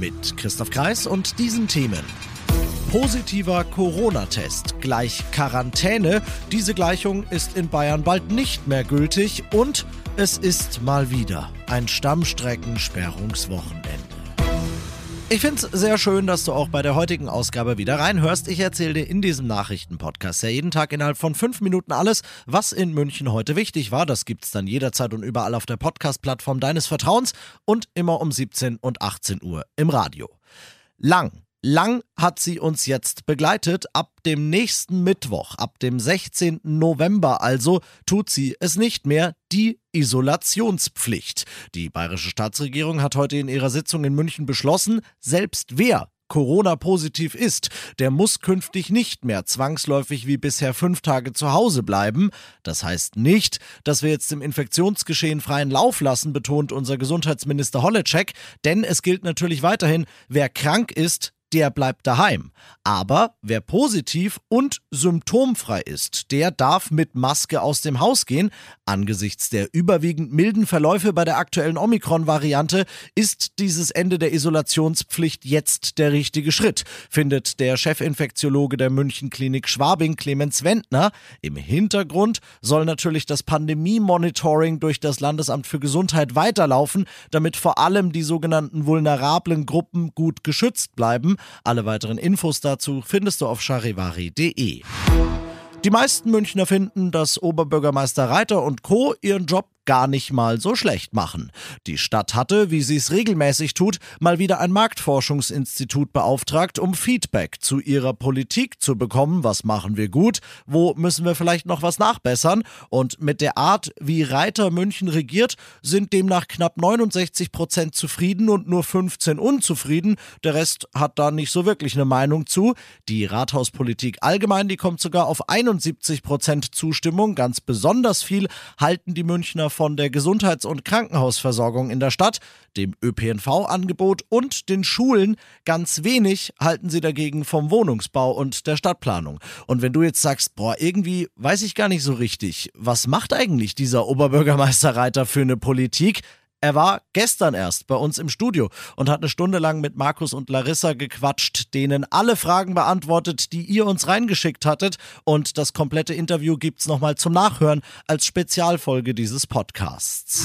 Mit Christoph Kreis und diesen Themen. Positiver Corona-Test gleich Quarantäne. Diese Gleichung ist in Bayern bald nicht mehr gültig und es ist mal wieder ein Stammstreckensperrungswochenende. Ich finde es sehr schön, dass du auch bei der heutigen Ausgabe wieder reinhörst. Ich erzähle dir in diesem Nachrichtenpodcast ja jeden Tag innerhalb von fünf Minuten alles, was in München heute wichtig war. Das gibt's dann jederzeit und überall auf der Podcast-Plattform deines Vertrauens und immer um 17 und 18 Uhr im Radio. Lang Lang hat sie uns jetzt begleitet. Ab dem nächsten Mittwoch, ab dem 16. November also, tut sie es nicht mehr. Die Isolationspflicht. Die bayerische Staatsregierung hat heute in ihrer Sitzung in München beschlossen, selbst wer Corona-positiv ist, der muss künftig nicht mehr zwangsläufig wie bisher fünf Tage zu Hause bleiben. Das heißt nicht, dass wir jetzt dem Infektionsgeschehen freien Lauf lassen, betont unser Gesundheitsminister Holleczek, denn es gilt natürlich weiterhin, wer krank ist, der bleibt daheim. Aber wer positiv und symptomfrei ist, der darf mit Maske aus dem Haus gehen. Angesichts der überwiegend milden Verläufe bei der aktuellen Omikron-Variante ist dieses Ende der Isolationspflicht jetzt der richtige Schritt, findet der Chefinfektiologe der Münchenklinik Schwabing Clemens Wendner. Im Hintergrund soll natürlich das Pandemie-Monitoring durch das Landesamt für Gesundheit weiterlaufen, damit vor allem die sogenannten vulnerablen Gruppen gut geschützt bleiben. Alle weiteren Infos dazu findest du auf charivari.de. Die meisten Münchner finden, dass Oberbürgermeister Reiter und Co. ihren Job gar nicht mal so schlecht machen. Die Stadt hatte, wie sie es regelmäßig tut, mal wieder ein Marktforschungsinstitut beauftragt, um Feedback zu ihrer Politik zu bekommen. Was machen wir gut? Wo müssen wir vielleicht noch was nachbessern? Und mit der Art, wie Reiter München regiert, sind demnach knapp 69 Prozent zufrieden und nur 15 unzufrieden. Der Rest hat da nicht so wirklich eine Meinung zu. Die Rathauspolitik allgemein, die kommt sogar auf 71 Prozent Zustimmung. Ganz besonders viel halten die Münchner von der Gesundheits- und Krankenhausversorgung in der Stadt, dem ÖPNV-Angebot und den Schulen. Ganz wenig halten sie dagegen vom Wohnungsbau und der Stadtplanung. Und wenn du jetzt sagst, boah, irgendwie weiß ich gar nicht so richtig, was macht eigentlich dieser Oberbürgermeister Reiter für eine Politik? Er war gestern erst bei uns im Studio und hat eine Stunde lang mit Markus und Larissa gequatscht, denen alle Fragen beantwortet, die ihr uns reingeschickt hattet. Und das komplette Interview gibt's nochmal zum Nachhören als Spezialfolge dieses Podcasts.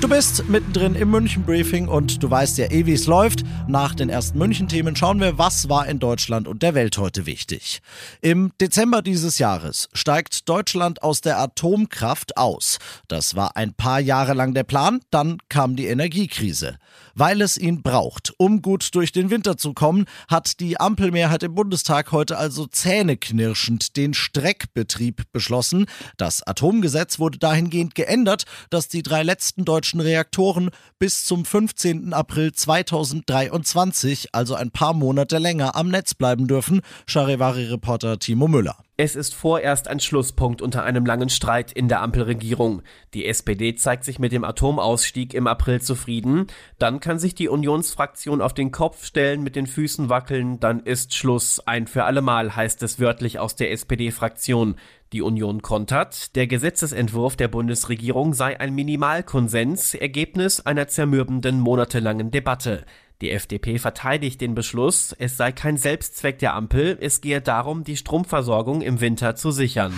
Du bist mittendrin im München Briefing und du weißt ja eh, wie es läuft. Nach den ersten München-Themen schauen wir, was war in Deutschland und der Welt heute wichtig. Im Dezember dieses Jahres steigt Deutschland aus der Atomkraft aus. Das war ein paar Jahre lang der Plan, dann kam die Energiekrise. Weil es ihn braucht, um gut durch den Winter zu kommen, hat die Ampelmehrheit im Bundestag heute also zähneknirschend den Streckbetrieb beschlossen. Das Atomgesetz wurde dahingehend geändert, dass die drei letzten deutschen deutschen Reaktoren bis zum 15. April 2023, also ein paar Monate länger, am Netz bleiben dürfen. Charivari-Reporter Timo Müller. Es ist vorerst ein Schlusspunkt unter einem langen Streit in der Ampelregierung. Die SPD zeigt sich mit dem Atomausstieg im April zufrieden. Dann kann sich die Unionsfraktion auf den Kopf stellen, mit den Füßen wackeln. Dann ist Schluss. Ein für allemal heißt es wörtlich aus der SPD-Fraktion. Die Union kontert, der Gesetzesentwurf der Bundesregierung sei ein Minimalkonsens, Ergebnis einer zermürbenden monatelangen Debatte. Die FDP verteidigt den Beschluss, es sei kein Selbstzweck der Ampel, es gehe darum, die Stromversorgung im Winter zu sichern.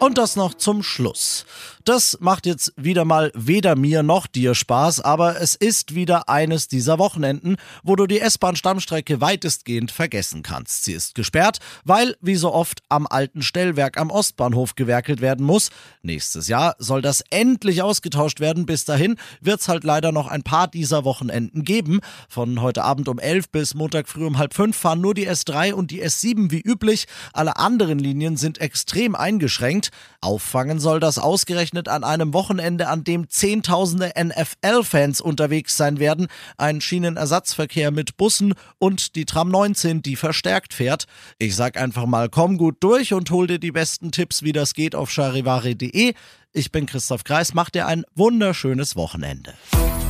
Und das noch zum Schluss. Das macht jetzt wieder mal weder mir noch dir Spaß, aber es ist wieder eines dieser Wochenenden, wo du die S-Bahn-Stammstrecke weitestgehend vergessen kannst. Sie ist gesperrt, weil, wie so oft, am alten Stellwerk am Ostbahnhof gewerkelt werden muss. Nächstes Jahr soll das endlich ausgetauscht werden. Bis dahin wird es halt leider noch ein paar dieser Wochenenden geben. Von heute Abend um 11 bis Montag früh um halb fünf fahren nur die S3 und die S7 wie üblich. Alle anderen Linien sind extrem eingeschränkt. Auffangen soll das ausgerechnet an einem Wochenende, an dem Zehntausende NFL-Fans unterwegs sein werden, ein Schienenersatzverkehr mit Bussen und die Tram 19, die verstärkt fährt. Ich sag einfach mal, komm gut durch und hol dir die besten Tipps, wie das geht auf charivari.de. Ich bin Christoph Kreis, mach dir ein wunderschönes Wochenende.